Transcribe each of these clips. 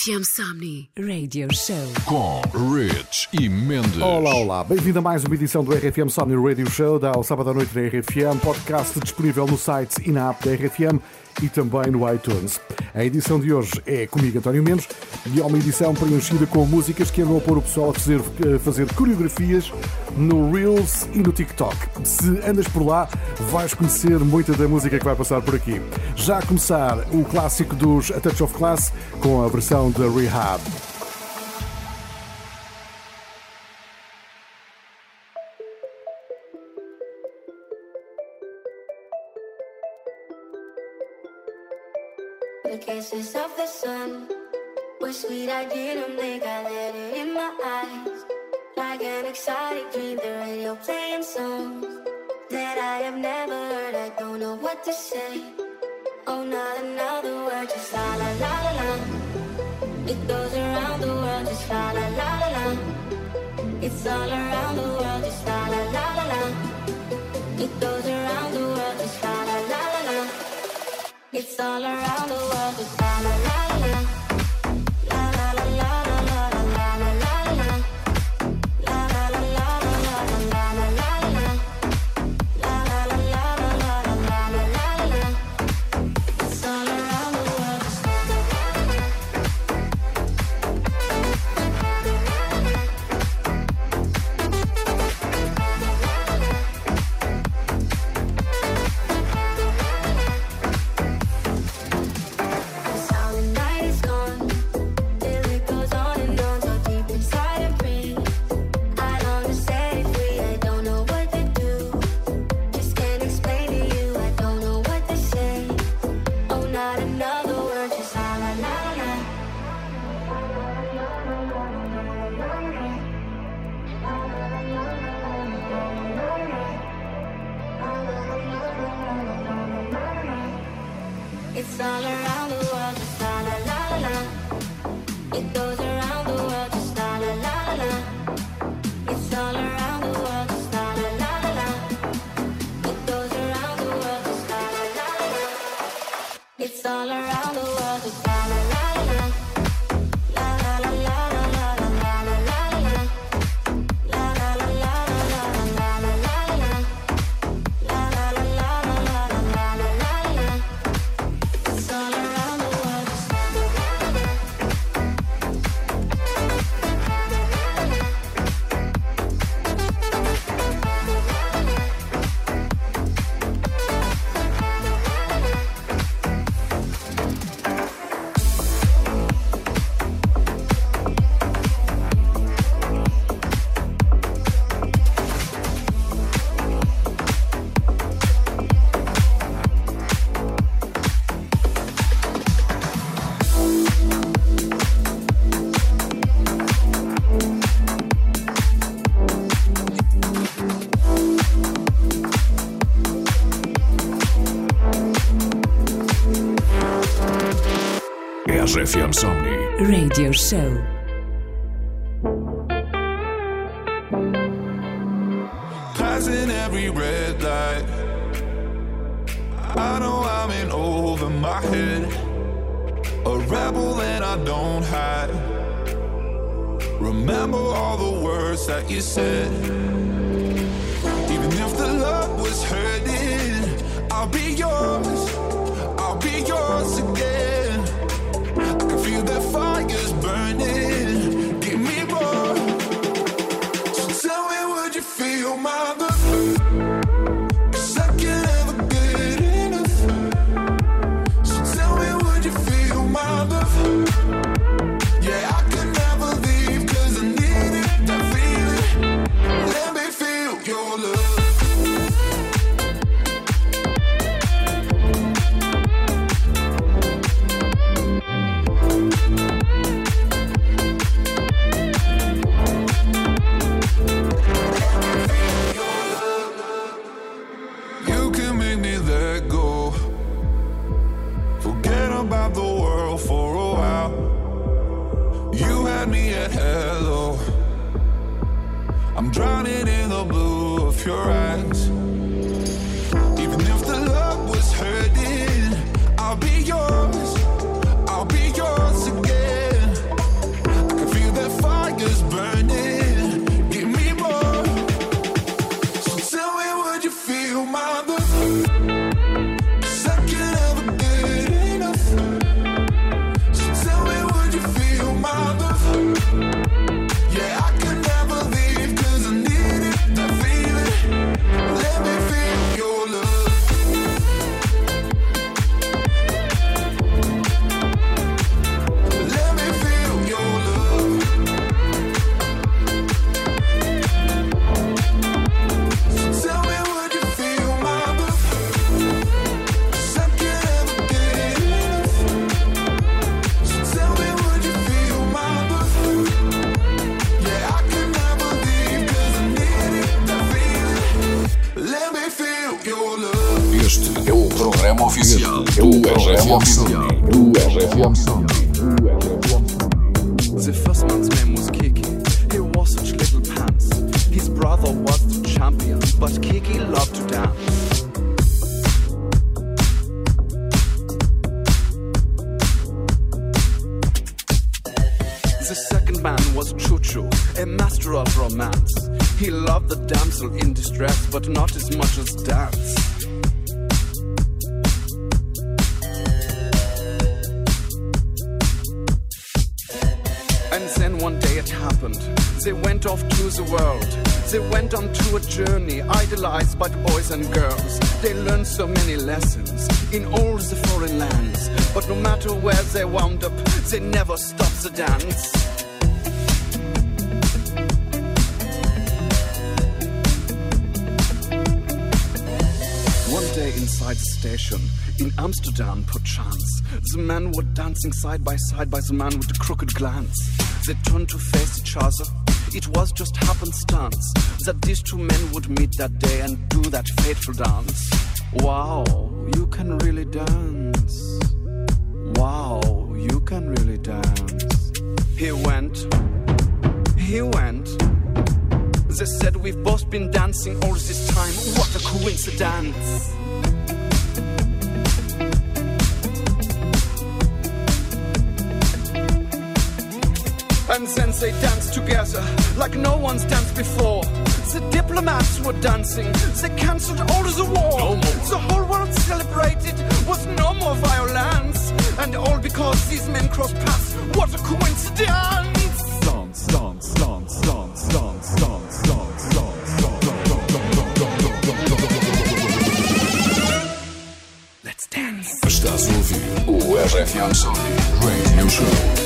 RFM Somni Radio Show. Com Rich e Mendes. Olá, olá. Bem-vindo a mais uma edição do RFM Somni Radio Show, da ao sábado à noite da RFM, podcast disponível no site e na app da RFM e também no iTunes. A edição de hoje é comigo, António Mendes, e é uma edição preenchida com músicas que andam a pôr o pessoal a fazer, a fazer coreografias no Reels e no TikTok. Se andas por lá, vais conhecer muita da música que vai passar por aqui. Já a começar o clássico dos A Touch of Class com a versão da Rehab. The of the sun were sweet. I didn't think I let it in my eyes. Like an exotic dream, the radio playing songs that I have never heard. I don't know what to say. Oh, not another word, just la la la la la. It goes around the world, just la la la la la. It's all around the world, just la la la la la. It goes around the world, just la la la la la. It's all around the world, just la la. La RFM Somni. Radio Show. Passing every red light. I know I'm in over my head. A rebel and I don't hide. Remember all the words that you said. Even if the love was hurting, I'll be yours. I'll be yours again. Inside the station in Amsterdam, perchance, the men were dancing side by side by the man with the crooked glance. They turned to face each other. It was just happenstance that these two men would meet that day and do that fateful dance. Wow, you can really dance. Wow, you can really dance. He went, he went. They said we've both been dancing all this time. What a coincidence! And they danced together like no one's danced before. The diplomats were dancing, they cancelled all of the war. The whole world celebrated with no more violence. And all because these men crossed paths. What a coincidence! Dance, dance, dance, dance, dance, dance, dance, dance, Let's dance. Estás a ouvir o RFM Somni Radio Show.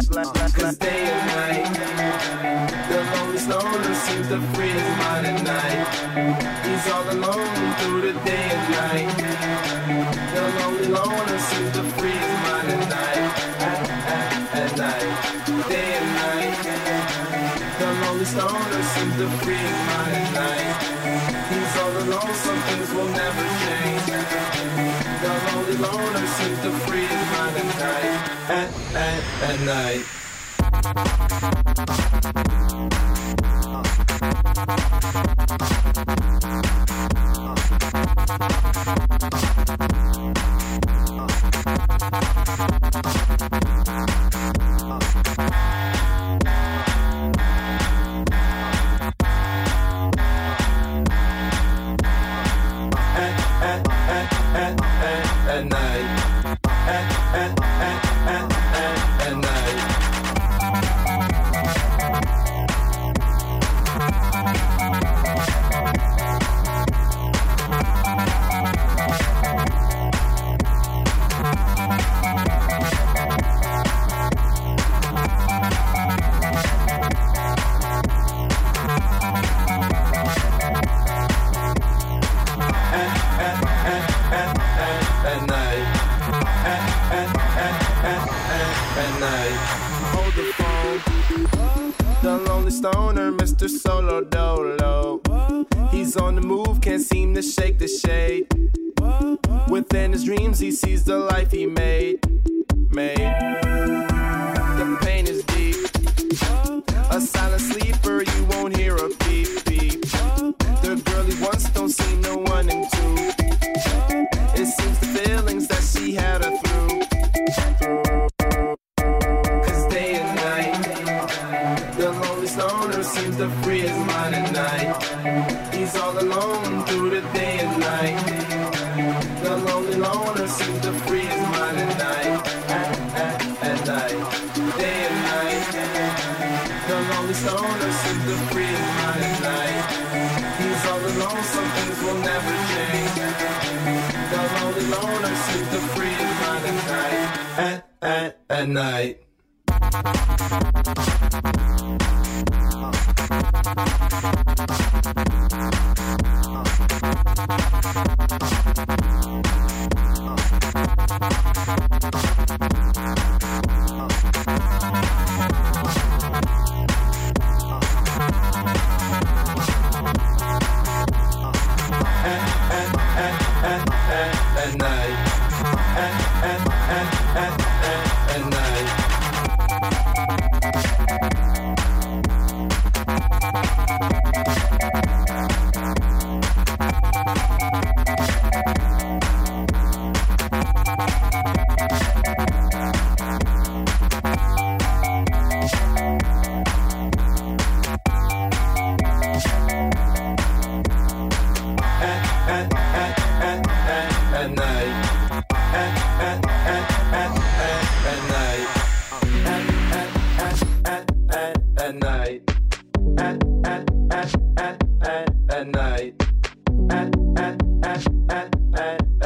And the lonely stoner seems to free at night. He's all alone through the day and night. The lonely loner seems to free at night. At, at, at night, day and night. The lonely stoner seems to free at night. He's all alone, some things will never change. The lonely loner seems to free at night. At, at, at night.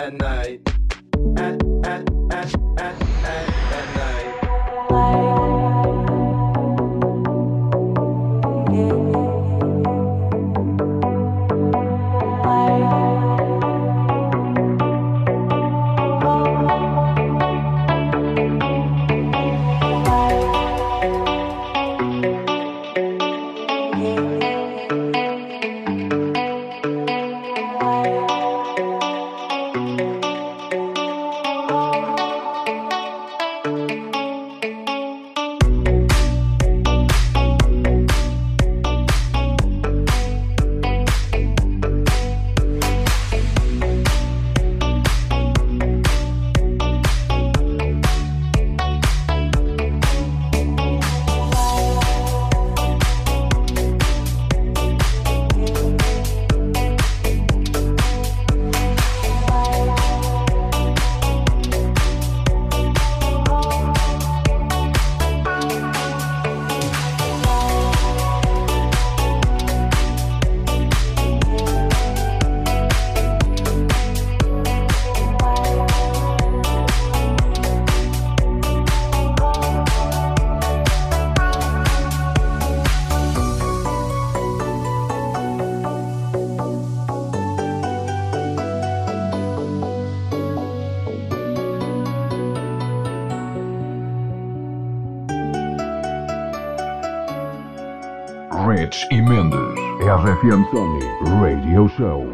At, night. RFM Somni Radio Show.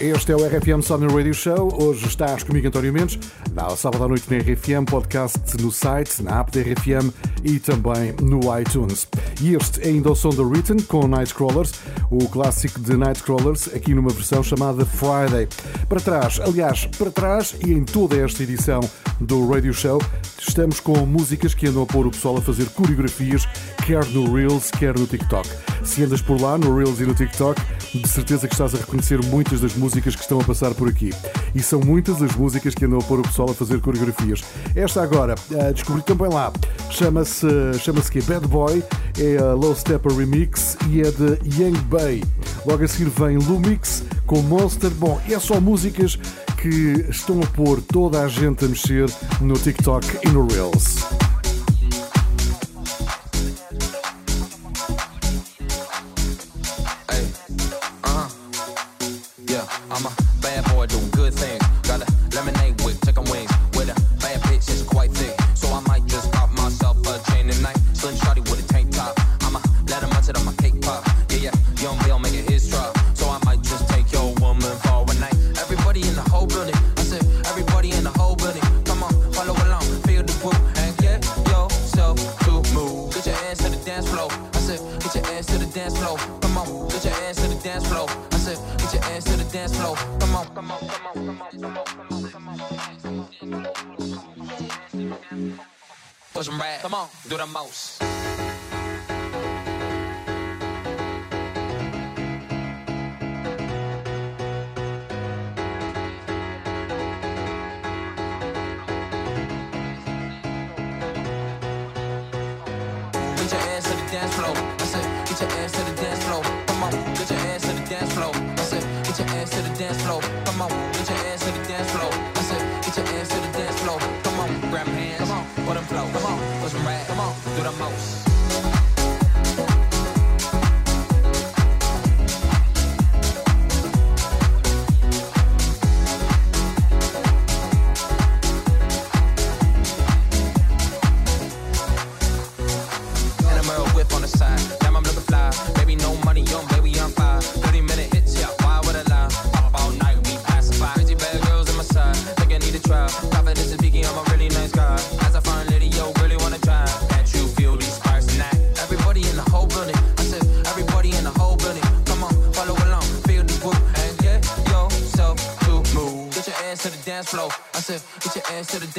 Este é o RFM Somni Radio Show. Hoje estás comigo, António Mendes, na sábado à noite na RFM, podcast no site, na app da RFM e também no iTunes. E este é ainda o som do Written com Nightcrawlers, o clássico de Nightcrawlers, aqui numa versão chamada Friday. Para trás, aliás, para trás e em toda esta edição do Radio Show, estamos com músicas que andam a pôr o pessoal a fazer coreografias, quer no Reels, quer no TikTok. Se andas por lá, no Reels e no TikTok, de certeza que estás a reconhecer muitas das músicas que estão a passar por aqui. E são muitas as músicas que andam a pôr o pessoal a fazer coreografias. Esta agora, uh, descobri então também lá, chama-se chama que Bad Boy, é a Low Stepper Remix e é de Yang Bay. Logo a seguir vem Lumix com Monster. Bom, é só músicas que estão a pôr toda a gente a mexer no TikTok e no Reels.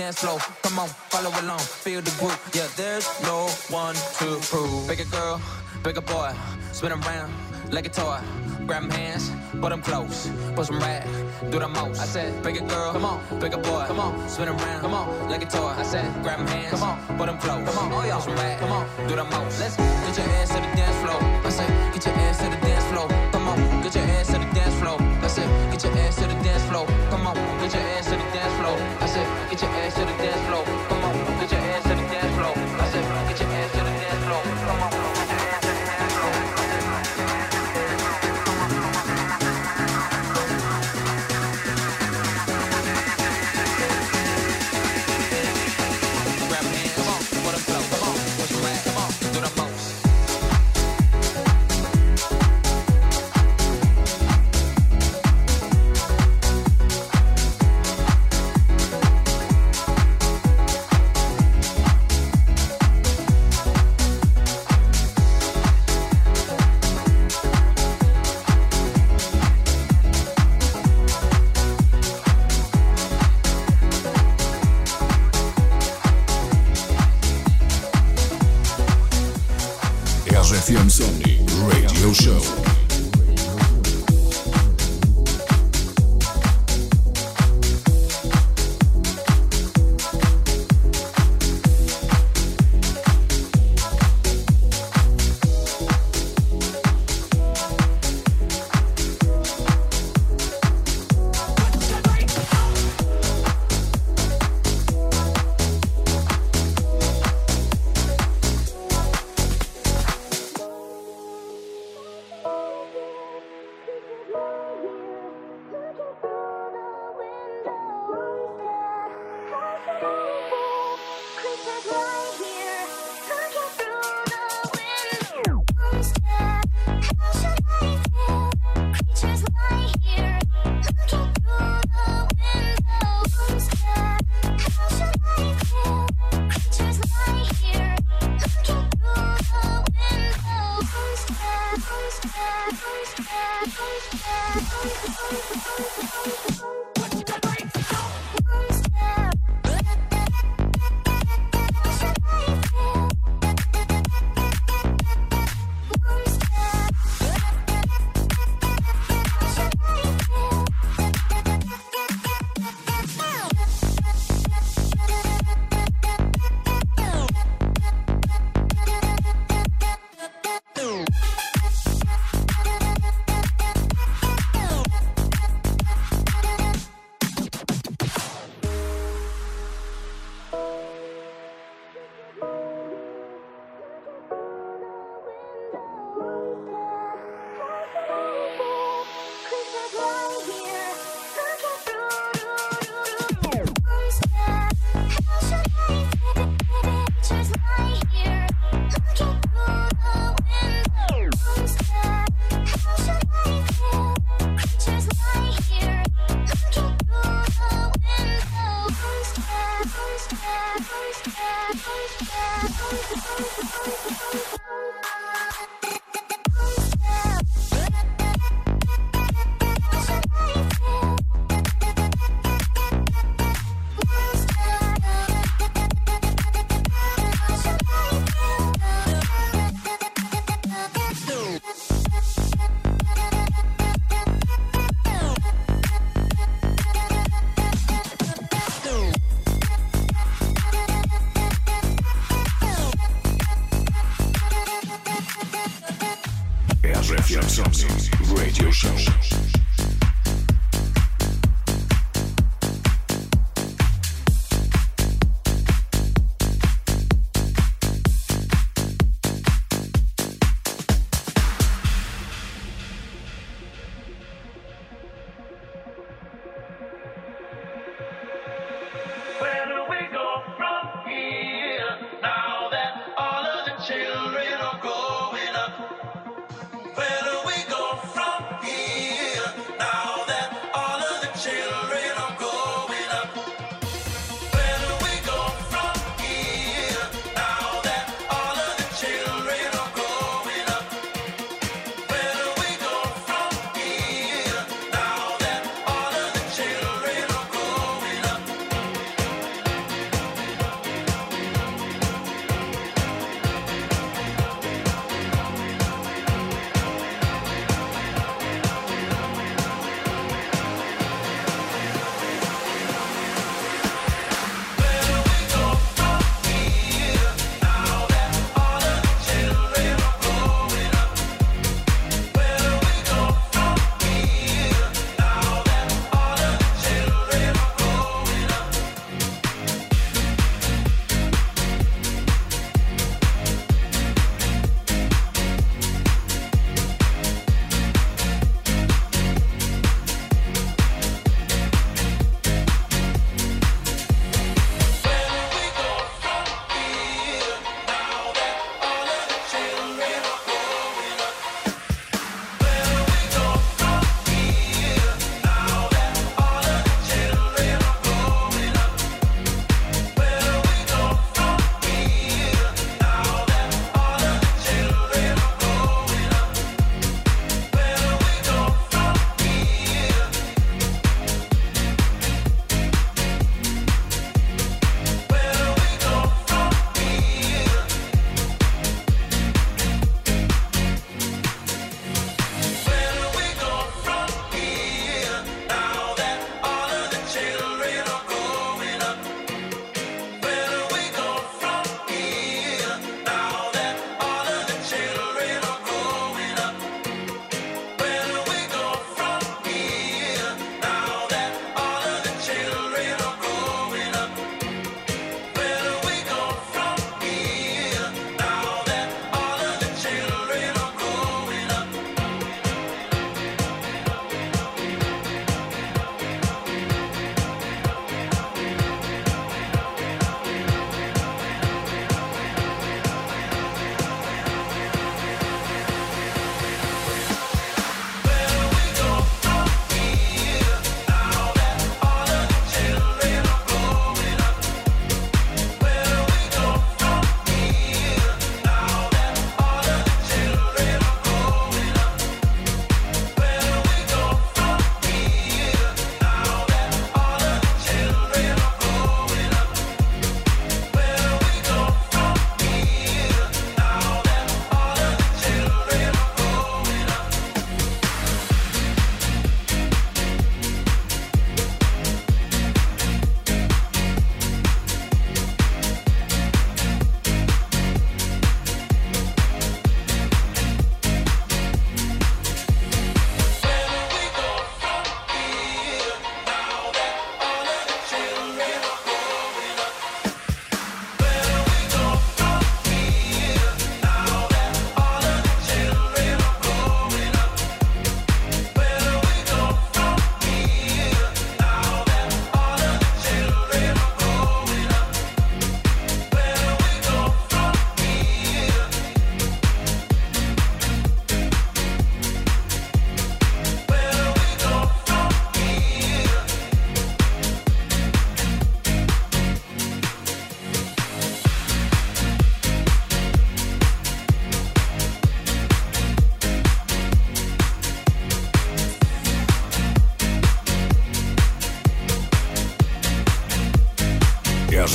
Dance floor. Come on, follow along, feel the group. Yeah, there's no one to prove. Bigger girl, bigger boy, spin around like a toy. Grab them hands, put them close, put some rag, do the most. I said, bigger girl, come on, bigger boy, come on, spin around, come on, like a toy. I said, grab them hands, come on, put them close, come on, oh yeah, put some rag, come on, do the most. Let's get your ass to the dance floor. I said, get your ass to the dance floor. Come on, get your ass to the dance floor. I said, get your ass to the dance floor. Come on, get your ass get your ass to the dance floor.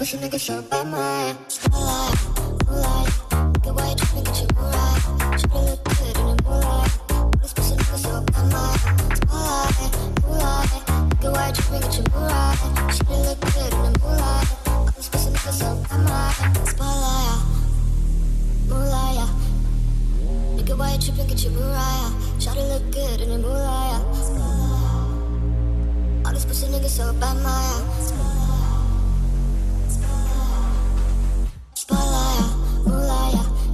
pussy nigga so bad, my spotlight, moonlight, get white, tripping, get you right. She look good in the moonlight. This pussy nigga so bad, my spotlight, moonlight, get white, tripping, get you right. She look good in the moonlight. This pussy nigga so bad, my spotlight, moonlight. Nigga, why you tripping? Get your Mariah. Shawty look good in the moonlight. All these pussy niggas so bad, Maya.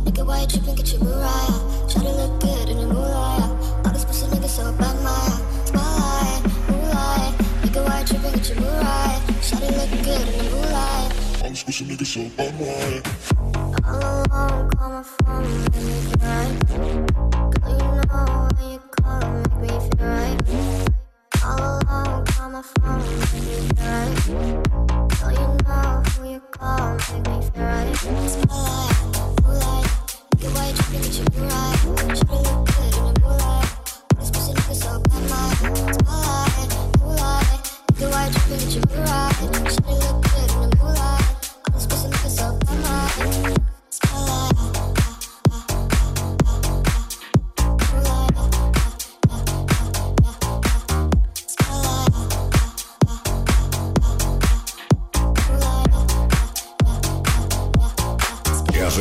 Nigga, why you tripping? Get your Mariah. Shawty look good in the moonlight. All these pussy niggas so bad, Maya. Spotlight, moonlight. Nigga, why you tripping? Get your Mariah. Shawty look good in the moonlight. All these pussy niggas so bad, Maya. All alone, call my phone, make me feel right. Girl, you know when you call, make me feel right. All alone, call my phone, me feel right. Girl, you know who you call, make me feel right. Spotlight,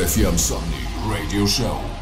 FM Song. Radio Show.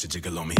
Watch it jiggle on me.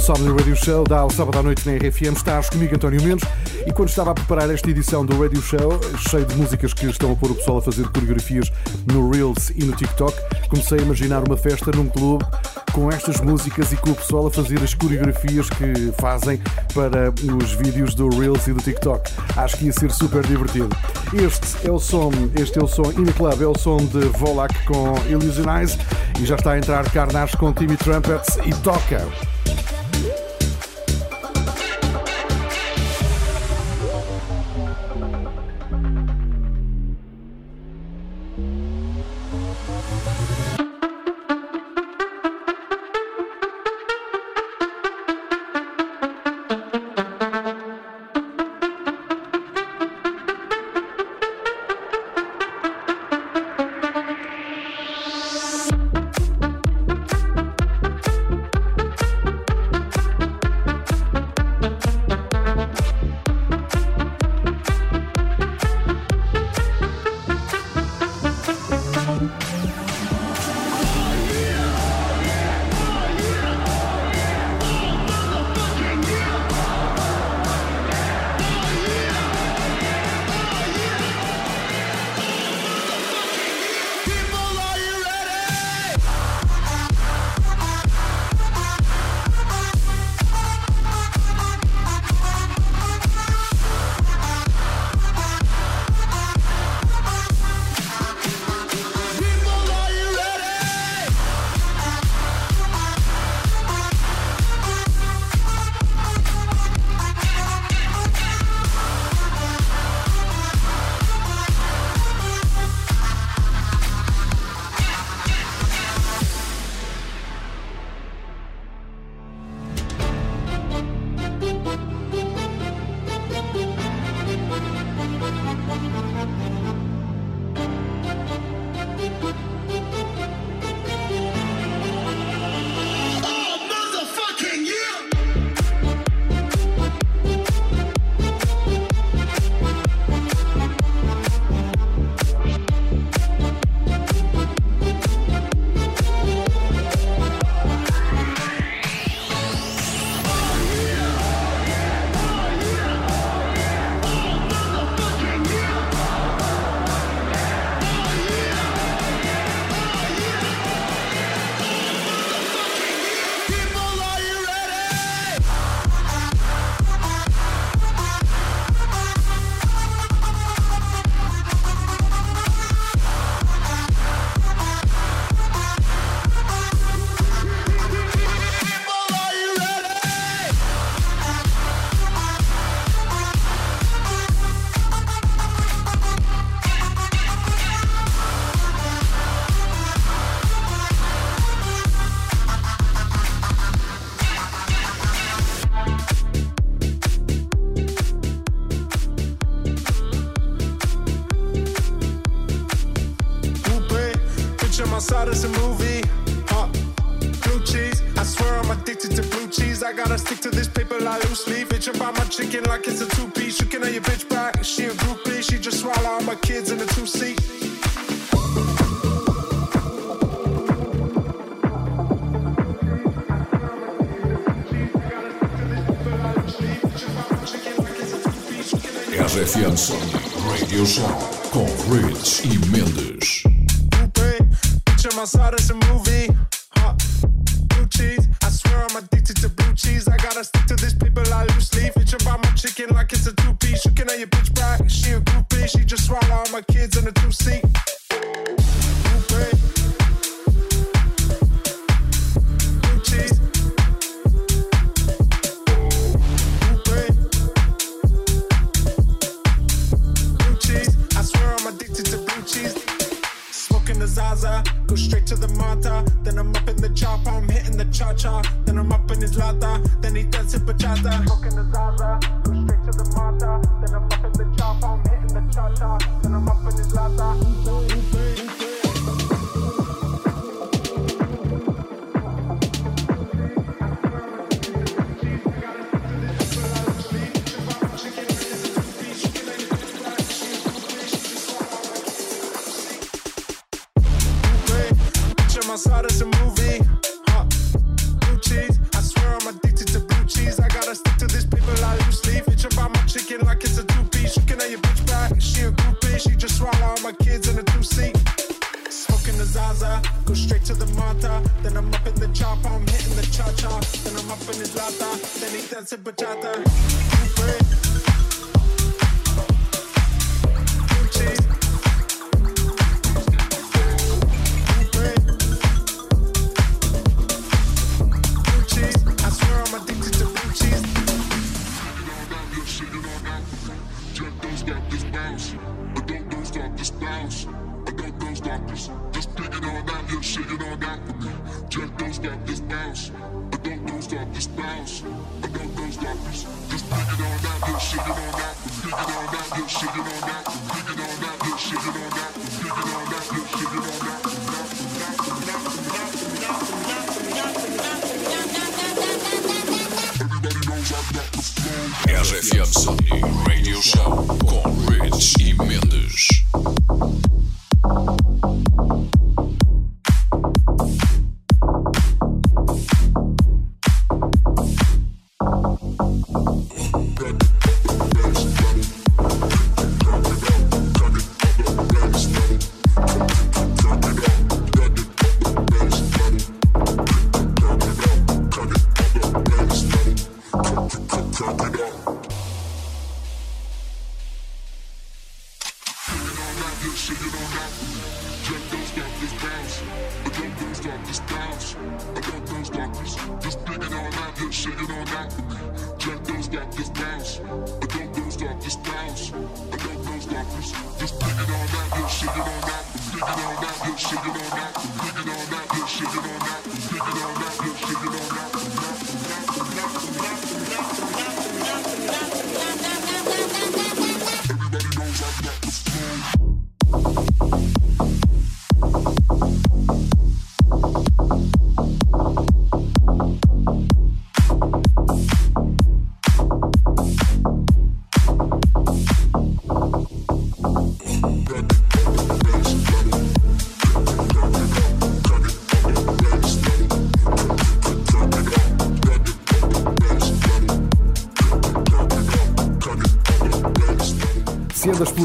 Somni Radio Show, dá ao sábado à noite na RFM. Estás comigo, António Mendes. E quando estava a preparar esta edição do Radio Show, cheio de músicas que estão a pôr o pessoal a fazer coreografias no Reels e no TikTok, comecei a imaginar uma festa num clube com estas músicas e com o pessoal a fazer as coreografias que fazem para os vídeos do Reels e do TikTok. Acho que ia ser super divertido. Este é o som, este é o som In the Club, é o som de Volak com Illusionize e já está a entrar Carnage com Timmy Trumpets e toca. Santa.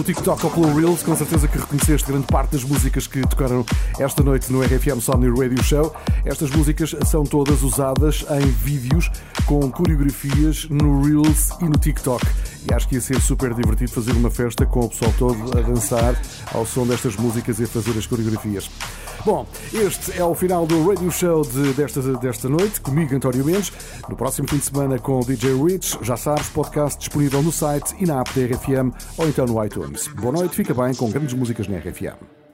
TikTok ou pelo Reels, com certeza que reconheceste grande parte das músicas que tocaram esta noite no RFM Somni Radio Show. Estas músicas são todas usadas em vídeos com coreografias no Reels e no TikTok. E acho que ia ser super divertido fazer uma festa com o pessoal todo a dançar ao som destas músicas e a fazer as coreografias. Bom, este é o final do Radio Show de, desta, desta noite, comigo António Mendes. No próximo fim de semana com o DJ Rich, já sabes, podcast disponível no site e na app da RFM ou então no iTunes. Boa noite, fica bem com grandes músicas na RFM.